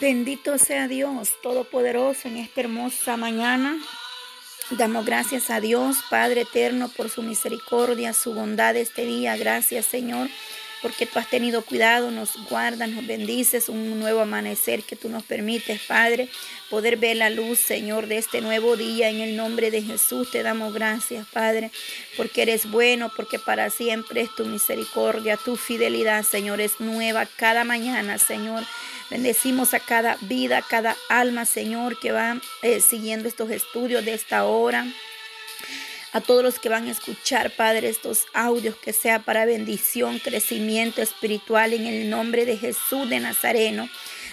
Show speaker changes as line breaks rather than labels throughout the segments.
Bendito sea Dios Todopoderoso en esta hermosa mañana. Damos gracias a Dios, Padre Eterno, por su misericordia, su bondad este día. Gracias, Señor porque tú has tenido cuidado, nos guardas, nos bendices, un nuevo amanecer que tú nos permites, Padre, poder ver la luz, Señor, de este nuevo día. En el nombre de Jesús te damos gracias, Padre, porque eres bueno, porque para siempre es tu misericordia, tu fidelidad, Señor, es nueva cada mañana, Señor. Bendecimos a cada vida, a cada alma, Señor, que va eh, siguiendo estos estudios de esta hora a todos los que van a escuchar, Padre, estos audios, que sea para bendición, crecimiento espiritual en el nombre de Jesús de Nazareno.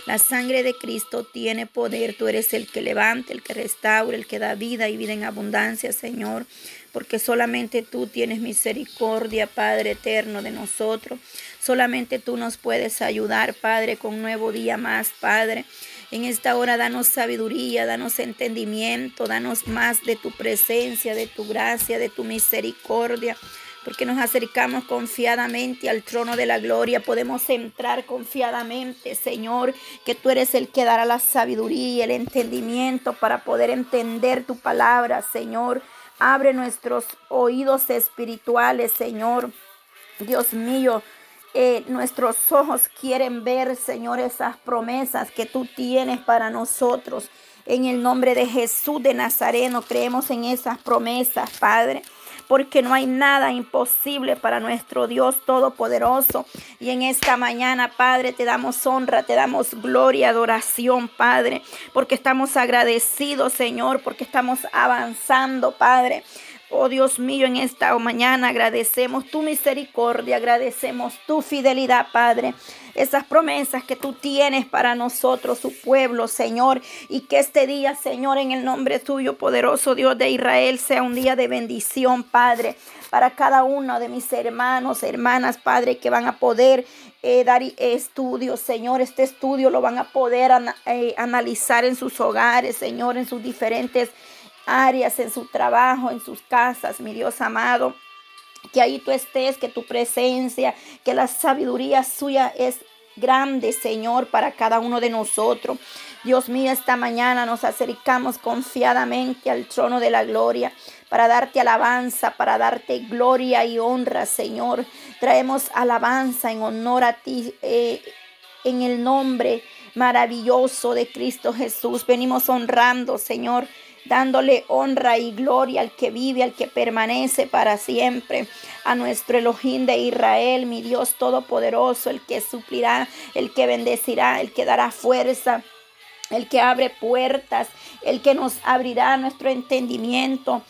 La sangre de Cristo tiene poder. Tú eres el que levanta, el que restaura, el que da vida y vida en abundancia, Señor. Porque solamente tú tienes misericordia, Padre eterno, de nosotros. Solamente tú nos puedes ayudar, Padre, con nuevo día más, Padre. En esta hora danos sabiduría, danos entendimiento, danos más de tu presencia, de tu gracia, de tu misericordia porque nos acercamos confiadamente al trono de la gloria. Podemos entrar confiadamente, Señor, que tú eres el que dará la sabiduría y el entendimiento para poder entender tu palabra, Señor. Abre nuestros oídos espirituales, Señor. Dios mío, eh, nuestros ojos quieren ver, Señor, esas promesas que tú tienes para nosotros. En el nombre de Jesús de Nazareno creemos en esas promesas, Padre porque no hay nada imposible para nuestro Dios Todopoderoso. Y en esta mañana, Padre, te damos honra, te damos gloria, adoración, Padre, porque estamos agradecidos, Señor, porque estamos avanzando, Padre. Oh Dios mío, en esta mañana agradecemos tu misericordia, agradecemos tu fidelidad, Padre. Esas promesas que tú tienes para nosotros, su pueblo, Señor. Y que este día, Señor, en el nombre tuyo, poderoso Dios de Israel, sea un día de bendición, Padre. Para cada uno de mis hermanos, hermanas, Padre, que van a poder eh, dar estudios, Señor. Este estudio lo van a poder eh, analizar en sus hogares, Señor, en sus diferentes áreas, en su trabajo, en sus casas, mi Dios amado. Que ahí tú estés, que tu presencia, que la sabiduría suya es grande, Señor, para cada uno de nosotros. Dios mío, esta mañana nos acercamos confiadamente al trono de la gloria para darte alabanza, para darte gloria y honra, Señor. Traemos alabanza en honor a ti, eh, en el nombre maravilloso de Cristo Jesús. Venimos honrando, Señor dándole honra y gloria al que vive, al que permanece para siempre, a nuestro Elohim de Israel, mi Dios todopoderoso, el que suplirá, el que bendecirá, el que dará fuerza el que abre puertas, el que nos abrirá nuestro entendimiento,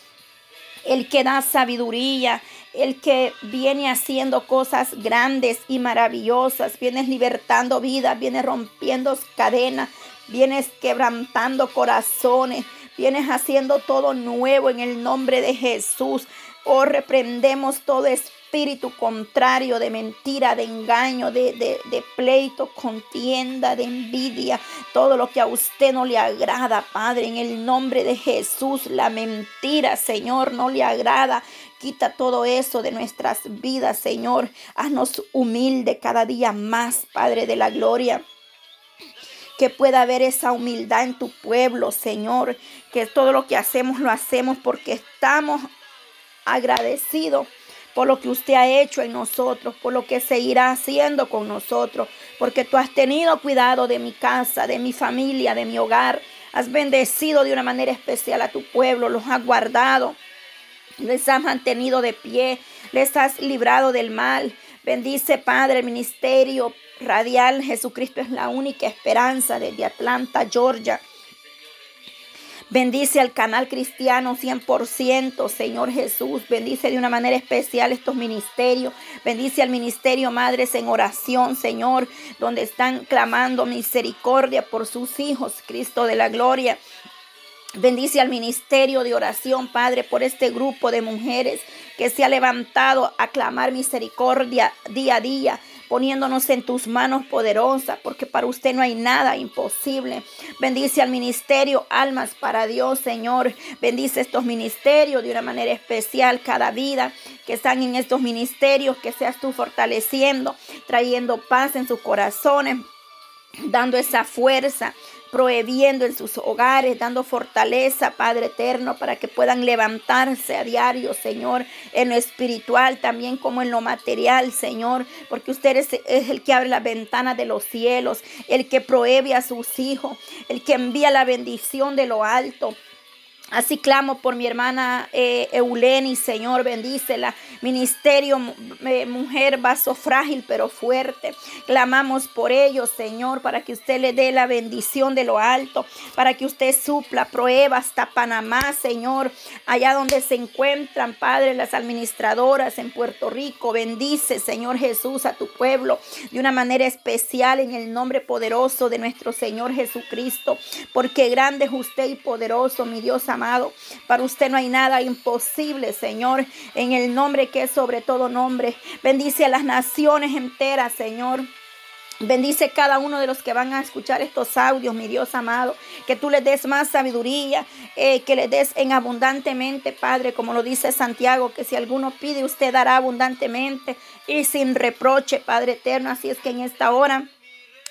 el que da sabiduría, el que viene haciendo cosas grandes y maravillosas, vienes libertando vidas, vienes rompiendo cadenas, vienes quebrantando corazones. Vienes haciendo todo nuevo en el nombre de Jesús. Oh, reprendemos todo espíritu contrario de mentira, de engaño, de, de, pleito, contienda, de envidia, todo lo que a usted no le agrada, Padre, en el nombre de Jesús, la mentira, Señor, no le agrada. Quita todo eso de nuestras vidas, Señor. Haznos humilde cada día más, Padre de la Gloria que pueda haber esa humildad en tu pueblo, Señor, que todo lo que hacemos lo hacemos porque estamos agradecidos por lo que usted ha hecho en nosotros, por lo que seguirá haciendo con nosotros, porque tú has tenido cuidado de mi casa, de mi familia, de mi hogar, has bendecido de una manera especial a tu pueblo, los has guardado, les has mantenido de pie, les has librado del mal. Bendice, Padre, el ministerio, radial. Jesucristo es la única esperanza desde Atlanta, Georgia. Bendice al canal cristiano 100%, Señor Jesús. Bendice de una manera especial estos ministerios. Bendice al ministerio Madres en oración, Señor, donde están clamando misericordia por sus hijos, Cristo de la Gloria. Bendice al ministerio de oración, Padre, por este grupo de mujeres que se ha levantado a clamar misericordia día a día poniéndonos en tus manos poderosas, porque para usted no hay nada imposible. Bendice al ministerio Almas para Dios, Señor. Bendice estos ministerios de una manera especial, cada vida que están en estos ministerios, que seas tú fortaleciendo, trayendo paz en sus corazones dando esa fuerza prohibiendo en sus hogares, dando fortaleza, Padre eterno, para que puedan levantarse a diario, Señor, en lo espiritual también como en lo material, Señor, porque usted es, el que abre la ventana de los cielos, el que prohíbe a sus hijos, el que envía la bendición de lo alto. Así clamo por mi hermana eh, Euleni, Señor, bendícela. Ministerio, eh, mujer, vaso frágil pero fuerte. Clamamos por ellos, Señor, para que usted le dé la bendición de lo alto, para que usted supla, prueba hasta Panamá, Señor, allá donde se encuentran, Padre, las administradoras en Puerto Rico. Bendice, Señor Jesús, a tu pueblo de una manera especial en el nombre poderoso de nuestro Señor Jesucristo, porque grande es usted y poderoso, mi Dios amado amado. Para usted no hay nada imposible, Señor, en el nombre que es sobre todo nombre. Bendice a las naciones enteras, Señor. Bendice cada uno de los que van a escuchar estos audios, mi Dios amado. Que tú le des más sabiduría, eh, que le des en abundantemente, Padre, como lo dice Santiago, que si alguno pide, usted dará abundantemente y sin reproche, Padre eterno. Así es que en esta hora...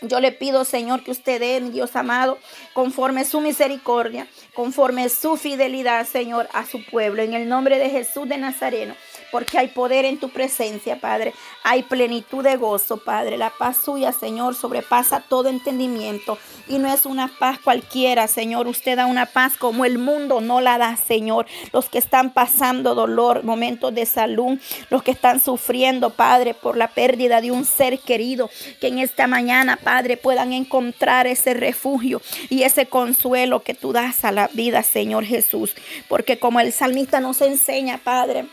Yo le pido, Señor, que usted dé, mi Dios amado, conforme su misericordia, conforme su fidelidad, Señor, a su pueblo. En el nombre de Jesús de Nazareno porque hay poder en tu presencia, Padre. Hay plenitud de gozo, Padre. La paz suya, Señor, sobrepasa todo entendimiento. Y no es una paz cualquiera, Señor. Usted da una paz como el mundo no la da, Señor. Los que están pasando dolor, momentos de salud, los que están sufriendo, Padre, por la pérdida de un ser querido, que en esta mañana, Padre, puedan encontrar ese refugio y ese consuelo que tú das a la vida, Señor Jesús. Porque como el salmista nos enseña, Padre,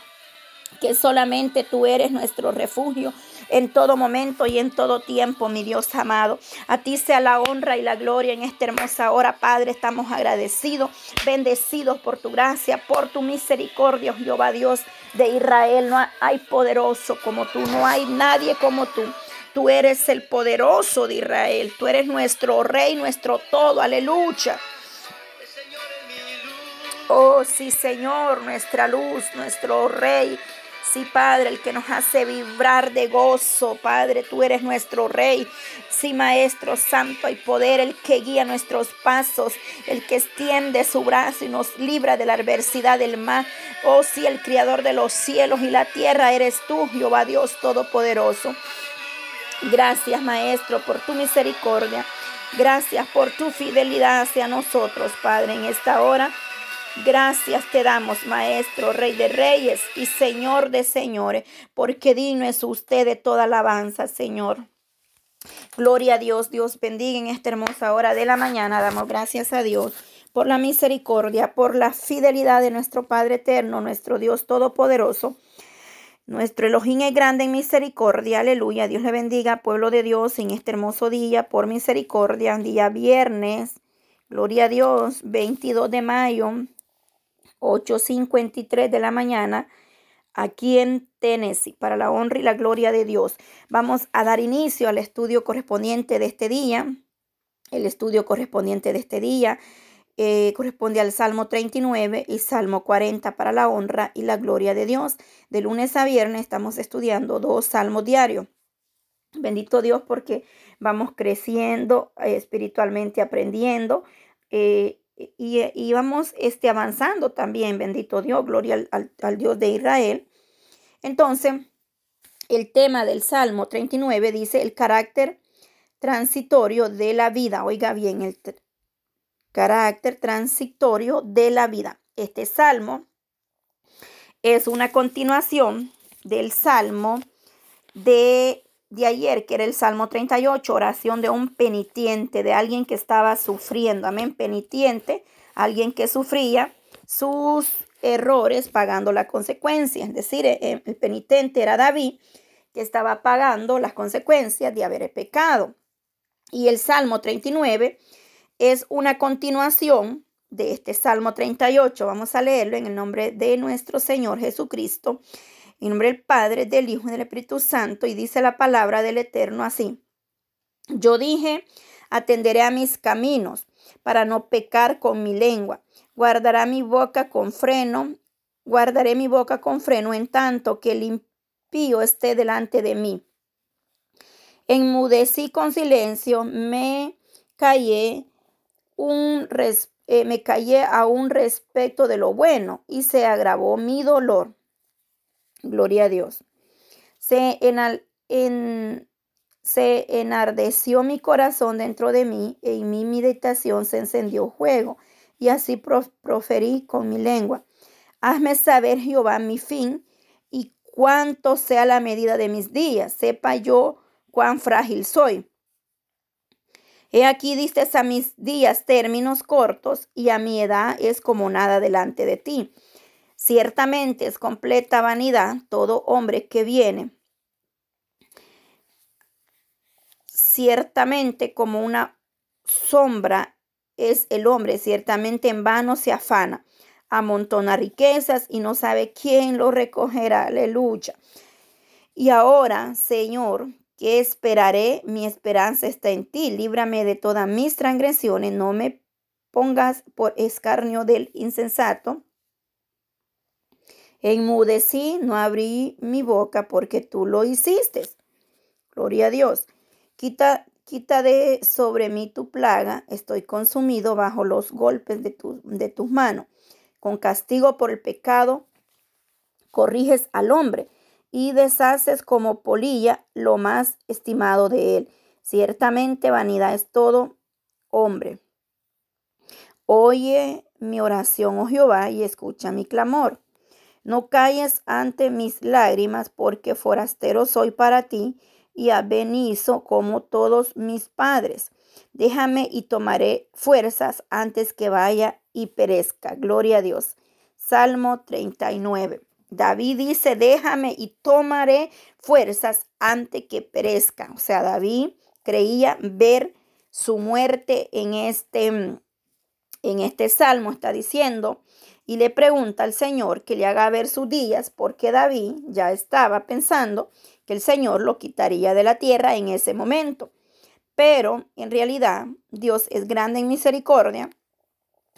que solamente tú eres nuestro refugio en todo momento y en todo tiempo, mi Dios amado. A ti sea la honra y la gloria en esta hermosa hora, Padre. Estamos agradecidos, bendecidos por tu gracia, por tu misericordia, Jehová Dios de Israel. No hay poderoso como tú, no hay nadie como tú. Tú eres el poderoso de Israel, tú eres nuestro rey, nuestro todo, aleluya. Oh sí, Señor, nuestra luz, nuestro rey, Sí, Padre, el que nos hace vibrar de gozo. Padre, tú eres nuestro Rey. Sí, Maestro Santo y poder, el que guía nuestros pasos, el que extiende su brazo y nos libra de la adversidad del mal. Oh, sí, el Criador de los cielos y la tierra eres tú, Jehová Dios Todopoderoso. Gracias, Maestro, por tu misericordia. Gracias por tu fidelidad hacia nosotros, Padre, en esta hora. Gracias te damos, Maestro, Rey de Reyes y Señor de Señores, porque digno es usted de toda alabanza, Señor. Gloria a Dios, Dios bendiga en esta hermosa hora de la mañana. Damos gracias a Dios por la misericordia, por la fidelidad de nuestro Padre eterno, nuestro Dios todopoderoso. Nuestro elogio es grande en misericordia. Aleluya. Dios le bendiga, pueblo de Dios, en este hermoso día por misericordia, día viernes. Gloria a Dios, 22 de mayo 8.53 de la mañana aquí en Tennessee, para la honra y la gloria de Dios. Vamos a dar inicio al estudio correspondiente de este día. El estudio correspondiente de este día eh, corresponde al Salmo 39 y Salmo 40 para la honra y la gloria de Dios. De lunes a viernes estamos estudiando dos salmos diarios. Bendito Dios porque vamos creciendo eh, espiritualmente, aprendiendo. Eh, y, íbamos eh, este, avanzando también, bendito Dios, gloria al, al Dios de Israel. Entonces, el tema del Salmo 39 dice el carácter transitorio de la vida. Oiga bien, el carácter transitorio de la vida. Este salmo es una continuación del salmo de de ayer, que era el Salmo 38, oración de un penitente, de alguien que estaba sufriendo, amén, penitente, alguien que sufría sus errores pagando las consecuencias, Es decir, eh, eh, el penitente era David, que estaba pagando las consecuencias de haber pecado. Y el Salmo 39 es una continuación de este Salmo 38. Vamos a leerlo en el nombre de nuestro Señor Jesucristo. En nombre del Padre, del Hijo y del Espíritu Santo. Y dice la palabra del Eterno así. Yo dije, atenderé a mis caminos para no pecar con mi lengua. Guardará mi boca con freno. Guardaré mi boca con freno en tanto que el impío esté delante de mí. Enmudecí con silencio, me callé, un eh, me callé un respecto de lo bueno y se agravó mi dolor. Gloria a Dios. Se, en, se enardeció mi corazón dentro de mí y e en mi meditación se encendió fuego y así proferí con mi lengua. Hazme saber, Jehová, mi fin y cuánto sea la medida de mis días. Sepa yo cuán frágil soy. He aquí diste a mis días términos cortos y a mi edad es como nada delante de ti. Ciertamente es completa vanidad todo hombre que viene. Ciertamente como una sombra es el hombre, ciertamente en vano se afana, amontona riquezas y no sabe quién lo recogerá. Aleluya. Y ahora, Señor, que esperaré? Mi esperanza está en ti. Líbrame de todas mis transgresiones. No me pongas por escarnio del insensato Enmudecí, no abrí mi boca porque tú lo hiciste. Gloria a Dios. Quita, quita de sobre mí tu plaga, estoy consumido bajo los golpes de, tu, de tus manos. Con castigo por el pecado, corriges al hombre y deshaces como polilla lo más estimado de él. Ciertamente vanidad es todo hombre. Oye mi oración, oh Jehová, y escucha mi clamor. No calles ante mis lágrimas, porque forastero soy para ti y abenizo como todos mis padres. Déjame y tomaré fuerzas antes que vaya y perezca. Gloria a Dios. Salmo 39. David dice, déjame y tomaré fuerzas antes que perezca. O sea, David creía ver su muerte en este, en este salmo. Está diciendo, y le pregunta al Señor que le haga ver sus días porque David ya estaba pensando que el Señor lo quitaría de la tierra en ese momento. Pero en realidad Dios es grande en misericordia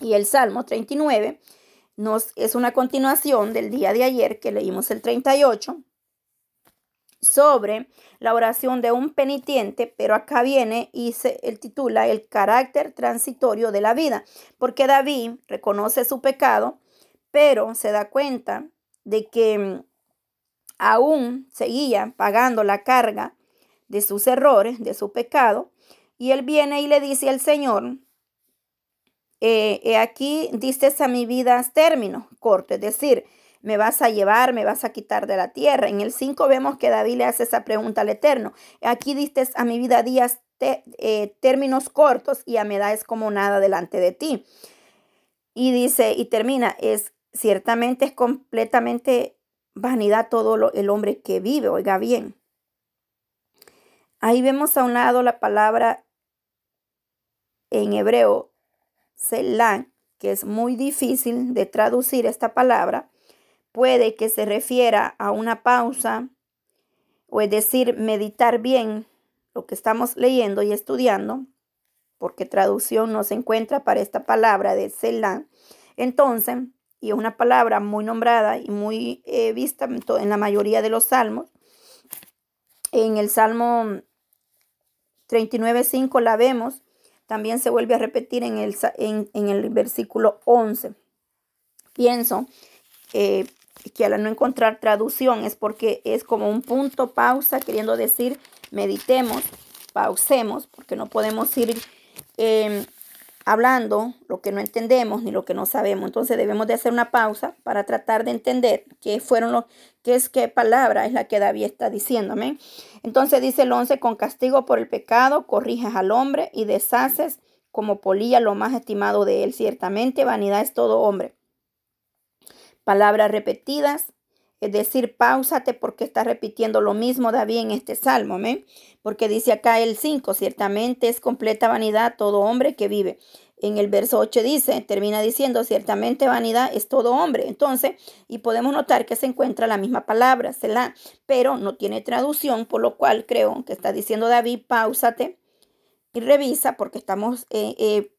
y el Salmo 39 nos, es una continuación del día de ayer que leímos el 38 sobre la oración de un penitente, pero acá viene y se el titula El carácter transitorio de la vida, porque David reconoce su pecado pero se da cuenta de que mm, aún seguía pagando la carga de sus errores, de su pecado, y él viene y le dice al Señor, eh, aquí diste a mi vida términos cortos, es decir, me vas a llevar, me vas a quitar de la tierra. En el 5 vemos que David le hace esa pregunta al Eterno. Aquí diste a mi vida días, eh, términos cortos y a mi edad es como nada delante de ti. Y dice, y termina, es Ciertamente es completamente vanidad todo el hombre que vive, oiga bien. Ahí vemos a un lado la palabra en hebreo, selán, que es muy difícil de traducir esta palabra. Puede que se refiera a una pausa, o es decir, meditar bien lo que estamos leyendo y estudiando, porque traducción no se encuentra para esta palabra de Selah. Entonces, y es una palabra muy nombrada y muy eh, vista en la mayoría de los salmos. En el Salmo 39.5 la vemos, también se vuelve a repetir en el, en, el versículo 11. Pienso eh, que al no encontrar traducción es porque es como un punto pausa, queriendo decir, meditemos, pausemos, porque no podemos ir... Em, hablando lo que no entendemos ni lo que no sabemos. Entonces debemos de hacer una pausa para tratar de entender qué fueron los, qué es qué palabra es la que David está diciéndome Entonces dice el 11, con castigo por el pecado corriges al hombre y deshaces como polilla lo más estimado de él. Ciertamente vanidad es todo hombre. Palabras repetidas es decir, pausate porque está repitiendo lo mismo David en este salmo, ¿me? Porque dice acá el 5, ciertamente es completa vanidad todo hombre que vive. En el verso 8 dice, termina diciendo, ciertamente vanidad es todo hombre. Entonces, y podemos notar que se encuentra la misma palabra, Selah, pero no tiene traducción, por lo cual creo que está diciendo David, pausate y revisa porque estamos eh, eh,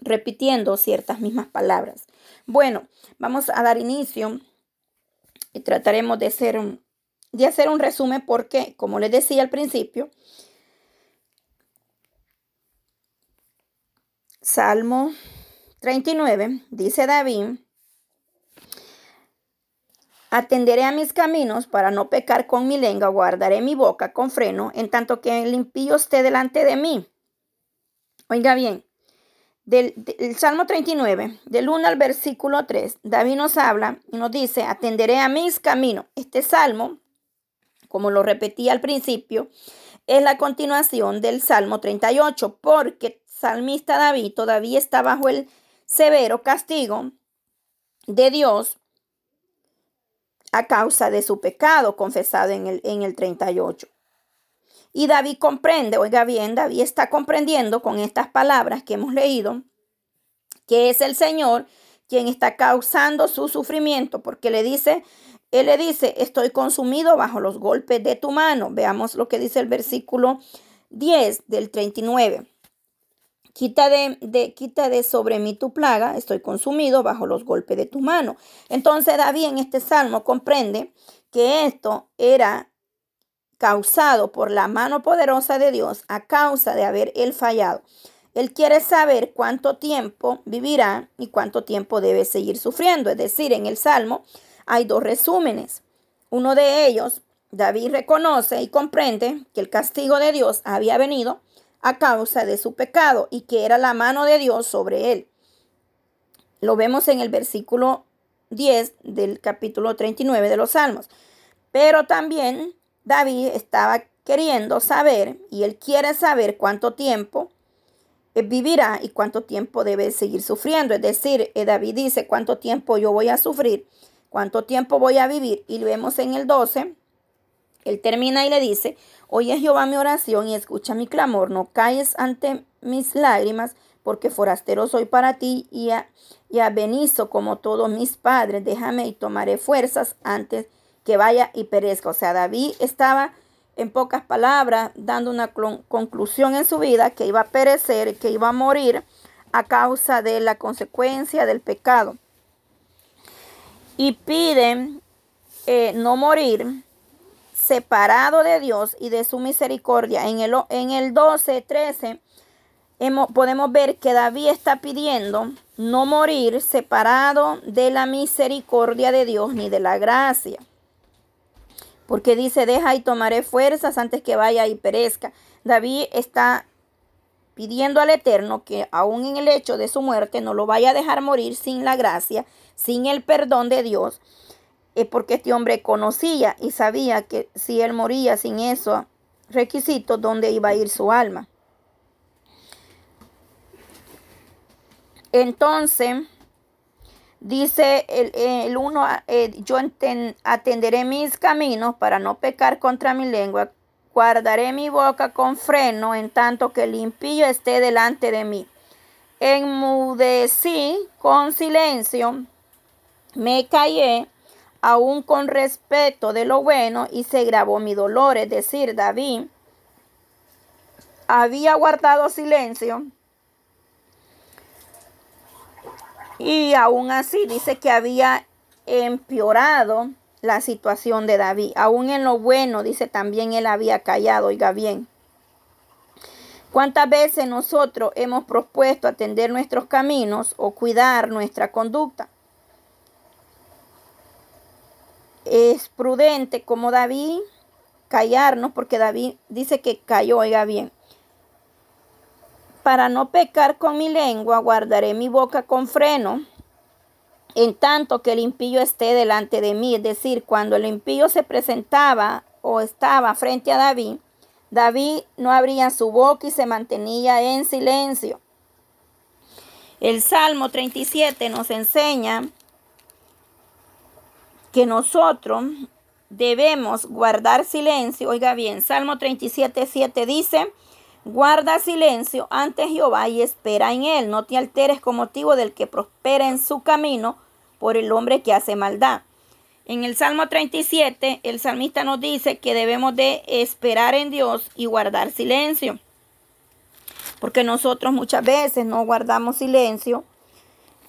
repitiendo ciertas mismas palabras. Bueno, vamos a dar inicio y trataremos de hacer un, de hacer un resumen porque, como les decía al principio, Salmo 39 dice David, Atenderé a mis caminos para no pecar con mi lengua, guardaré mi boca con freno, en tanto que el impío esté delante de mí. Oiga bien, del, Salmo 39, del 1 al versículo 3, David nos habla y nos dice, atenderé a mis caminos. Este salmo, como lo repetí al principio, es la continuación del Salmo 38, porque salmista David todavía está bajo el severo castigo de Dios a causa de su pecado confesado en el, en el 38. Y David comprende, oiga bien, David está comprendiendo con estas palabras que hemos leído, que es el Señor quien está causando su sufrimiento, porque le dice, él le dice, estoy consumido bajo los golpes de tu mano. Veamos lo que dice el versículo 10 del 39. Quita de, de sobre mí tu plaga, estoy consumido bajo los golpes de tu mano. Entonces David en este salmo comprende que esto era causado por la mano poderosa de Dios a causa de haber él fallado. Él quiere saber cuánto tiempo vivirá y cuánto tiempo debe seguir sufriendo. Es decir, en el Salmo hay dos resúmenes. Uno de ellos, David reconoce y comprende que el castigo de Dios había venido a causa de su pecado y que era la mano de Dios sobre él. Lo vemos en el versículo 10 del capítulo 39 de los Salmos. Pero también David estaba queriendo saber y él quiere saber cuánto tiempo eh, vivirá y cuánto tiempo debe seguir sufriendo. Es decir, eh, David dice cuánto tiempo yo voy a sufrir, cuánto tiempo voy a vivir. Y vemos en el 12, él termina y le dice, oye Jehová mi oración y escucha mi clamor, no calles ante mis lágrimas, porque forastero soy para ti y, a, como todos mis padres, déjame y tomaré fuerzas antes que vaya y perezca. O sea, David estaba, en pocas palabras, dando una conclusión en su vida que iba a perecer, que iba a morir a causa de la consecuencia del pecado. Y pide eh, no morir separado de Dios y de su misericordia. En el, en el 12, 13, podemos ver que David está pidiendo no morir separado de la misericordia de Dios ni de la gracia porque dice, deja y tomaré fuerzas antes que vaya y perezca. David está pidiendo al Eterno que aún en el hecho de su muerte no lo vaya a dejar morir sin la gracia, sin el perdón de Dios, es eh, porque este hombre conocía y sabía que si él moría sin esos requisitos, ¿dónde iba a ir su alma? Entonces, Dice el, uno, eh, yo atenderé mis caminos para no pecar contra mi lengua, guardaré mi boca con freno en tanto que el impío esté delante de mí. Enmudecí con silencio, me callé, aún con respeto de lo bueno, y se grabó mi dolor, es decir, David había guardado silencio Y aún así dice que había empeorado la situación de David. Aún en lo bueno, dice también él había callado, oiga bien. ¿Cuántas veces nosotros hemos propuesto atender nuestros caminos o cuidar nuestra conducta? Es prudente como David callarnos porque David dice que cayó, oiga bien para no pecar con mi lengua, guardaré mi boca con freno, en tanto que el impío esté delante de mí. Es decir, cuando el impío se presentaba o estaba frente a David, David no abría su boca y se mantenía en silencio. El Salmo 37 nos enseña que nosotros debemos guardar silencio. Oiga bien, Salmo 37, 7 dice, Guarda silencio ante Jehová y espera en él. No te alteres con motivo del que prospera en su camino por el hombre que hace maldad. En el Salmo 37, el salmista nos dice que debemos de esperar en Dios y guardar silencio. Porque nosotros muchas veces no guardamos silencio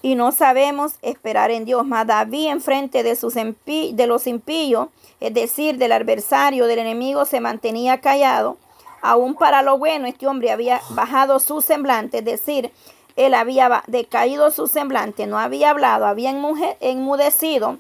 y no sabemos esperar en Dios. más David enfrente de, sus de los impíos, es decir, del adversario, del enemigo, se mantenía callado Aún para lo bueno, este hombre había bajado su semblante, es decir, él había decaído su semblante, no había hablado, había enmudecido,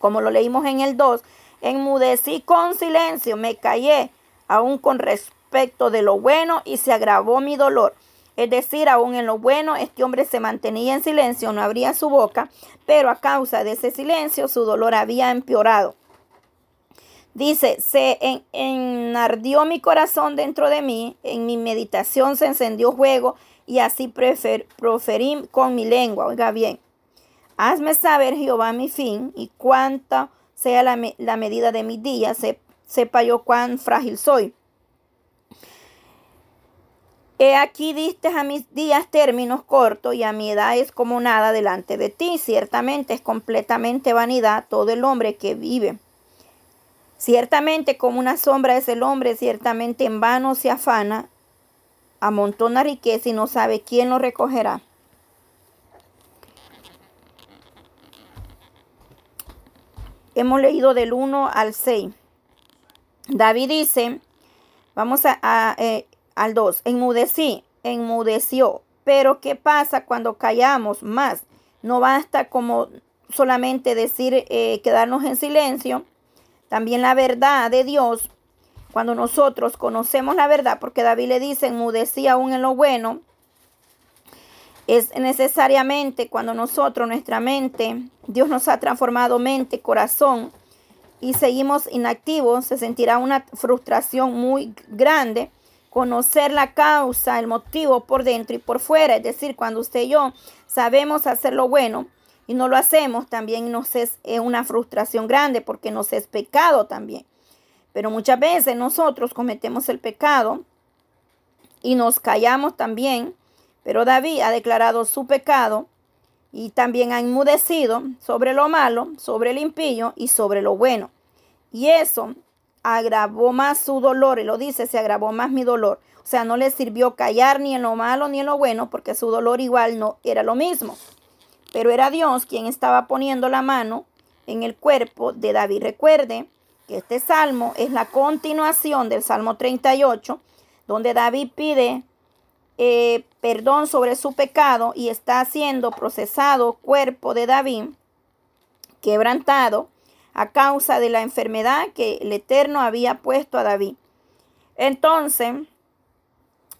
como lo leímos en el 2, enmudecí con silencio, me callé, aún con respecto de lo bueno, y se agravó mi dolor. Es decir, aún en lo bueno, este hombre se mantenía en silencio, no abría su boca, pero a causa de ese silencio su dolor había empeorado. Dice, se en, enardió mi corazón dentro de mí, en mi meditación se encendió fuego y así proferí con mi lengua. Oiga bien, hazme saber Jehová mi fin y cuánta sea la, medida de mis días, sepa yo cuán frágil soy. He aquí diste a mis días términos cortos y a mi edad es como nada delante de ti. Ciertamente es completamente vanidad todo el hombre que vive. Ciertamente como una sombra es el hombre, ciertamente en vano se afana, amontona riqueza y no sabe quién lo recogerá. Hemos leído del 1 al 6. David dice, vamos a, eh, al 2, enmudecí, enmudeció. Pero ¿qué pasa cuando callamos más? No basta como solamente decir, eh, quedarnos en silencio también la verdad de Dios, cuando nosotros conocemos la verdad, porque David le dice, enmudecía aún en lo bueno, es necesariamente cuando nosotros, nuestra mente, Dios nos ha transformado mente, corazón, y seguimos inactivos, se sentirá una frustración muy grande. Conocer la causa, el motivo por dentro y por fuera, es decir, cuando usted y yo sabemos hacer lo bueno, y no lo hacemos, también nos es, una frustración grande porque nos es pecado también. Pero muchas veces nosotros cometemos el pecado y nos callamos también, pero David ha declarado su pecado y también ha enmudecido sobre lo malo, sobre el impío y sobre lo bueno. Y eso agravó más su dolor, y lo dice, se agravó más mi dolor. O sea, no le sirvió callar ni en lo malo ni en lo bueno, porque su dolor igual no era lo mismo pero era Dios quien estaba poniendo la mano en el cuerpo de David. Recuerde que este salmo es la continuación del Salmo 38, donde David pide eh, perdón sobre su pecado y está siendo procesado cuerpo de David, quebrantado a causa de la enfermedad que el Eterno había puesto a David. Entonces,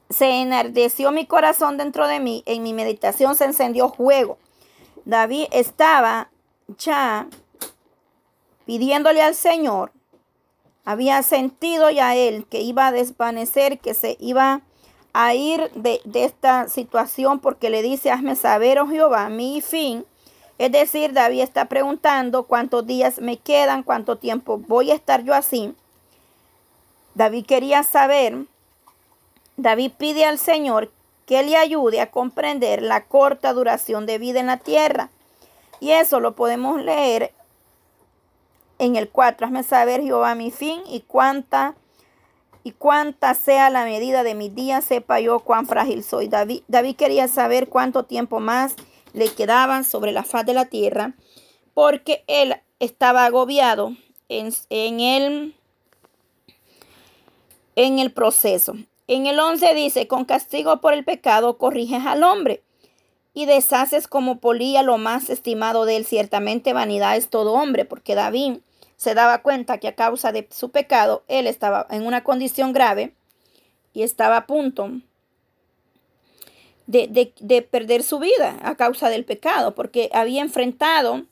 se enardeció mi corazón dentro de mí, en mi meditación se encendió fuego David estaba ya pidiéndole al Señor, había sentido ya él que iba a desvanecer, que se iba a ir de, de esta situación porque le dice, hazme saber, oh Jehová, mi fin. Es decir, David está preguntando cuántos días me quedan, cuánto tiempo voy a estar yo así. David quería saber, David pide al Señor que le ayude a comprender la corta duración de vida en la tierra. Y eso lo podemos leer en el 4. Hazme saber, Jehová, mi fin y cuánta y cuánta sea la medida de mis días, sepa yo cuán frágil soy. David, David quería saber cuánto tiempo más le quedaba sobre la faz de la tierra, porque él estaba agobiado en, en el proceso. En el 11 dice, con castigo por el pecado corriges al hombre y deshaces como polía lo más estimado de él. Ciertamente vanidad es todo hombre, porque David se daba cuenta que a causa de su pecado él estaba en una condición grave y estaba a punto de, de perder su vida a causa del pecado, porque había enfrentado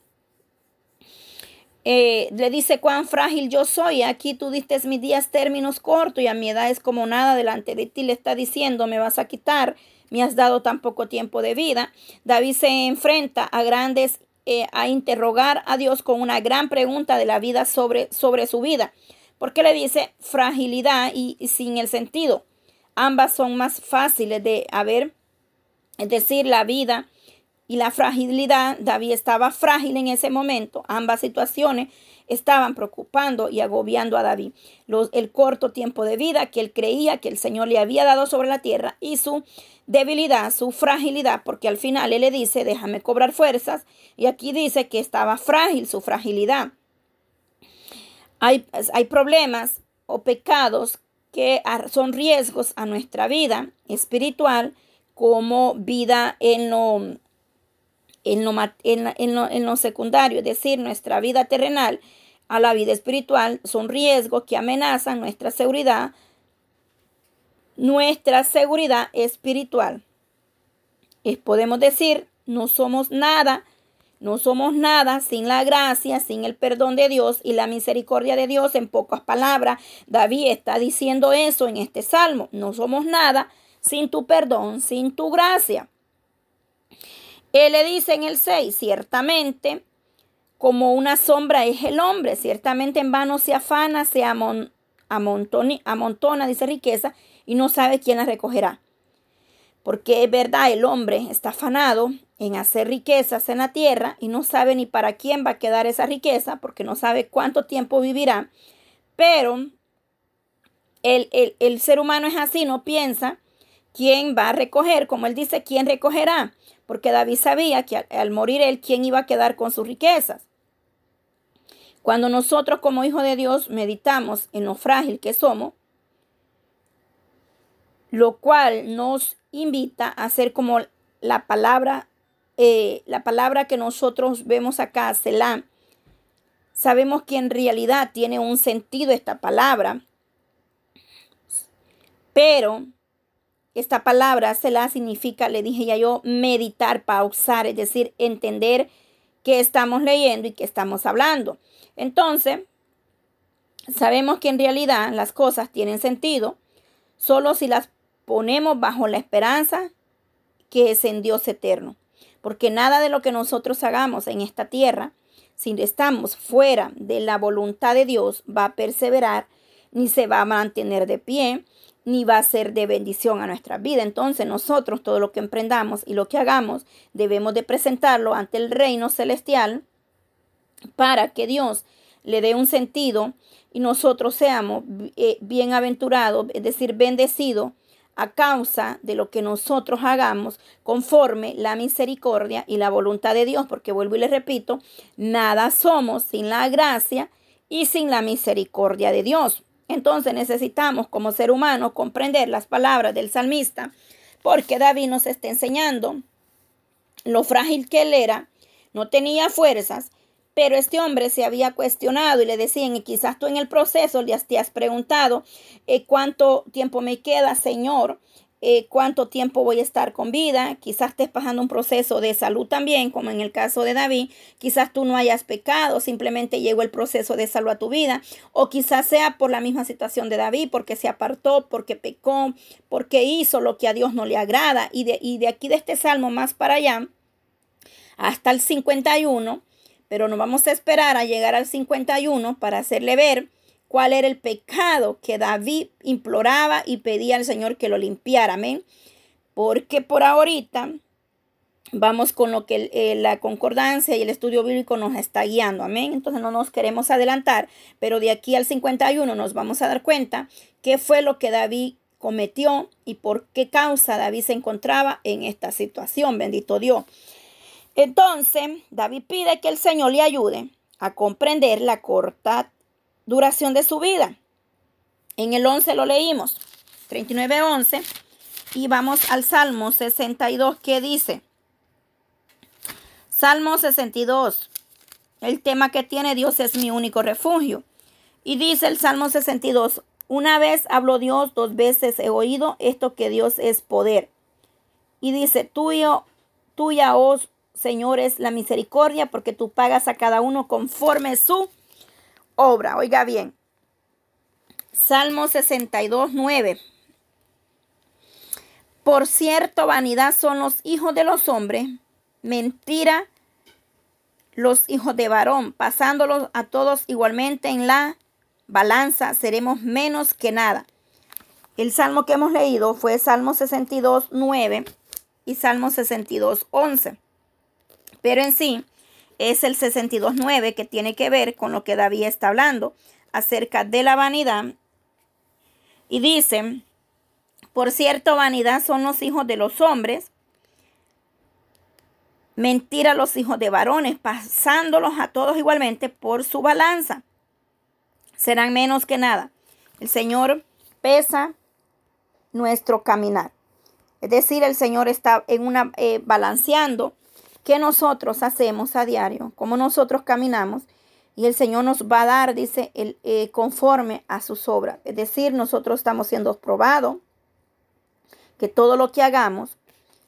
eh, le dice cuán frágil yo soy, aquí tú diste mis días términos cortos y a mi edad es como nada delante de ti, le está diciendo, me vas a quitar, me has dado tan poco tiempo de vida. David se enfrenta a grandes, eh, a interrogar a Dios con una gran pregunta de la vida sobre, sobre su vida, porque le dice fragilidad y, y sin el sentido. Ambas son más fáciles de haber, es decir, la vida y la fragilidad, David estaba frágil en ese momento. Ambas situaciones estaban preocupando y agobiando a David. el corto tiempo de vida que él creía que el Señor le había dado sobre la tierra y su debilidad, su fragilidad, porque al final él le dice, déjame cobrar fuerzas, y aquí dice que estaba frágil su fragilidad. Hay, hay problemas o pecados que son riesgos a nuestra vida espiritual como vida en lo en lo, secundario, es decir, nuestra vida terrenal, a la vida espiritual, son riesgos que amenazan nuestra seguridad, nuestra seguridad espiritual. Es, podemos decir, no somos nada, no somos nada sin la gracia, sin el perdón de Dios y la misericordia de Dios. En pocas palabras, David está diciendo eso en este salmo. No somos nada sin tu perdón, sin tu gracia. Él le dice en el 6, ciertamente, como una sombra es el hombre, ciertamente en vano se afana, se amontona, dice riqueza, y no sabe quién la recogerá. Porque es verdad, el hombre está afanado en hacer riquezas en la tierra y no sabe ni para quién va a quedar esa riqueza, porque no sabe cuánto tiempo vivirá. Pero el, el ser humano es así, no piensa quién va a recoger, como él dice, quién recogerá porque David sabía que al, morir él, ¿quién iba a quedar con sus riquezas? Cuando nosotros como hijo de Dios meditamos en lo frágil que somos, lo cual nos invita a ser como la palabra, eh, la palabra que nosotros vemos acá, Selam. Sabemos que en realidad tiene un sentido esta palabra, pero esta palabra, se la significa, le dije ya yo, meditar, pausar, es decir, entender qué estamos leyendo y qué estamos hablando. Entonces, sabemos que en realidad las cosas tienen sentido solo si las ponemos bajo la esperanza que es en Dios eterno. Porque nada de lo que nosotros hagamos en esta tierra, si estamos fuera de la voluntad de Dios, va a perseverar ni se va a mantener de pie ni va a ser de bendición a nuestra vida. Entonces nosotros todo lo que emprendamos y lo que hagamos debemos de presentarlo ante el reino celestial para que Dios le dé un sentido y nosotros seamos eh, bienaventurados, es decir, bendecidos a causa de lo que nosotros hagamos conforme la misericordia y la voluntad de Dios, porque vuelvo y le repito, nada somos sin la gracia y sin la misericordia de Dios. Entonces necesitamos como ser humano comprender las palabras del salmista, porque David nos está enseñando lo frágil que él era, no tenía fuerzas, pero este hombre se había cuestionado y le decían, y quizás tú en el proceso le has, te has preguntado, eh, ¿cuánto tiempo me queda, Señor? Eh, cuánto tiempo voy a estar con vida, quizás estés pasando un proceso de salud también, como en el caso de David, quizás tú no hayas pecado, simplemente llegó el proceso de salud a tu vida, o quizás sea por la misma situación de David, porque se apartó, porque pecó, porque hizo lo que a Dios no le agrada, y de, y de aquí de este salmo más para allá, hasta el 51, pero no vamos a esperar a llegar al 51 para hacerle ver cuál era el pecado que David imploraba y pedía al Señor que lo limpiara. Amén. Porque por ahorita vamos con lo que eh, la concordancia y el estudio bíblico nos está guiando. Amén. Entonces no nos queremos adelantar, pero de aquí al 51 nos vamos a dar cuenta qué fue lo que David cometió y por qué causa David se encontraba en esta situación. Bendito Dios. Entonces, David pide que el Señor le ayude a comprender la corta duración de su vida. En el 11 lo leímos, 39.11, y vamos al Salmo 62 que dice, Salmo 62, el tema que tiene Dios es mi único refugio. Y dice el Salmo 62, una vez habló Dios, dos veces he oído esto que Dios es poder. Y dice, tuyo, tuya, os, oh Señor, es la misericordia, porque tú pagas a cada uno conforme su obra. Oiga bien. Salmo 62, 9. Por cierto, vanidad son los hijos de los hombres, mentira los hijos de varón, pasándolos a todos igualmente en la balanza, seremos menos que nada. El salmo que hemos leído fue Salmo 62, 9 y Salmo 62, 11. Pero en sí, es el 62.9 que tiene que ver con lo que David está hablando acerca de la vanidad. Y dice, por cierto, vanidad son los hijos de los hombres, mentira los hijos de varones, pasándolos a todos igualmente por su balanza. Serán menos que nada. El Señor pesa nuestro caminar. Es decir, el Señor está en una, eh, balanceando qué nosotros hacemos a diario, cómo nosotros caminamos. Y el Señor nos va a dar, dice, el, eh, conforme a sus obras. Es decir, nosotros estamos siendo probados. Que todo lo que hagamos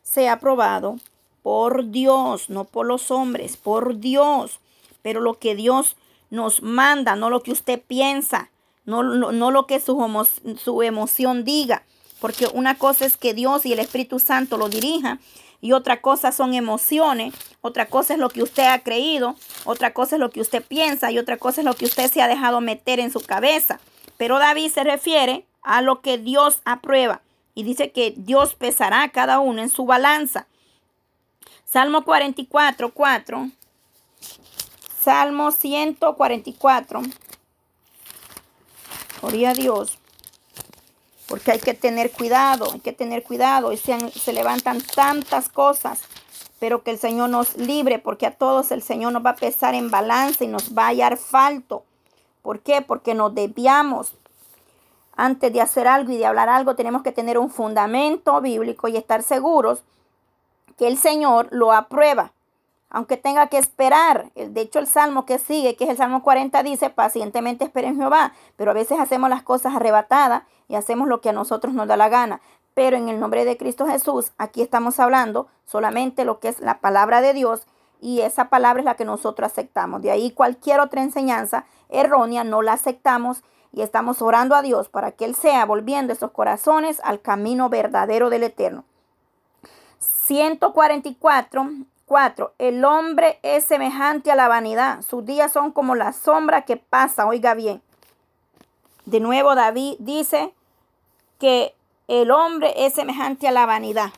sea probado por Dios, no por los hombres, por Dios. Pero lo que Dios nos manda, no lo que usted piensa, no, lo que su, su emoción diga. Porque una cosa es que Dios y el Espíritu Santo lo dirijan y otra cosa son emociones, otra cosa es lo que usted ha creído, otra cosa es lo que usted piensa y otra cosa es lo que usted se ha dejado meter en su cabeza. Pero David se refiere a lo que Dios aprueba y dice que Dios pesará a cada uno en su balanza. Salmo 44, 4. Salmo 144. Gloria a Dios. Porque hay que tener cuidado, hay que tener cuidado. Y se, se levantan tantas cosas, pero que el Señor nos libre, porque a todos el Señor nos va a pesar en balance y nos va a hallar falto. ¿Por qué? Porque nos debíamos, Antes de hacer algo y de hablar algo, tenemos que tener un fundamento bíblico y estar seguros que el Señor lo aprueba, aunque tenga que esperar. De hecho, el salmo que sigue, que es el salmo 40, dice: Pacientemente esperen Jehová, pero a veces hacemos las cosas arrebatadas y hacemos lo que a nosotros nos da la gana. Pero en el nombre de Cristo Jesús, aquí estamos hablando solamente lo que es la palabra de Dios y esa palabra es la que nosotros aceptamos. De ahí cualquier otra enseñanza errónea no la aceptamos y estamos orando a Dios para que Él sea volviendo esos corazones al camino verdadero del Eterno. 144. El hombre es semejante a la vanidad. Sus días son como la sombra que pasa. Oiga bien. De nuevo David dice que el hombre es semejante a la vanidad.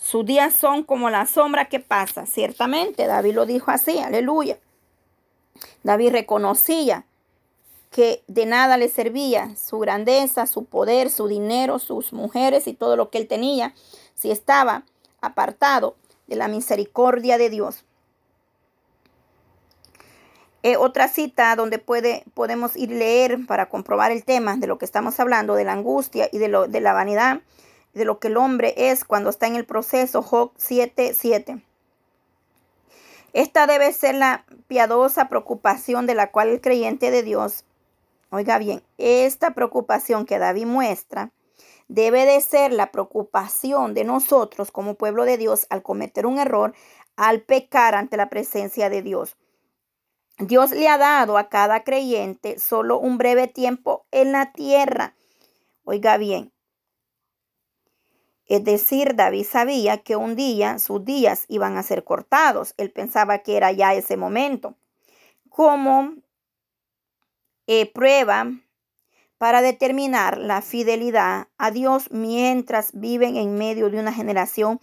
Sus días son como la sombra que pasa. Ciertamente David lo dijo así, aleluya. David reconocía que de nada le servía su grandeza, su poder, su dinero, sus mujeres y todo lo que él tenía si estaba apartado de la misericordia de Dios. Eh, otra cita donde puede, podemos ir leer para comprobar el tema de lo que estamos hablando, de la angustia y de, la vanidad, de lo que el hombre es cuando está en el proceso, Job 7.7. Esta debe ser la piadosa preocupación de la cual el creyente de Dios, oiga bien, esta preocupación que David muestra, debe de ser la preocupación de nosotros como pueblo de Dios al cometer un error, al pecar ante la presencia de Dios. Dios le ha dado a cada creyente solo un breve tiempo en la tierra. Oiga bien. Es decir, David sabía que un día sus días iban a ser cortados. Él pensaba que era ya ese momento. Como eh, prueba para determinar la fidelidad a Dios mientras viven en medio de una generación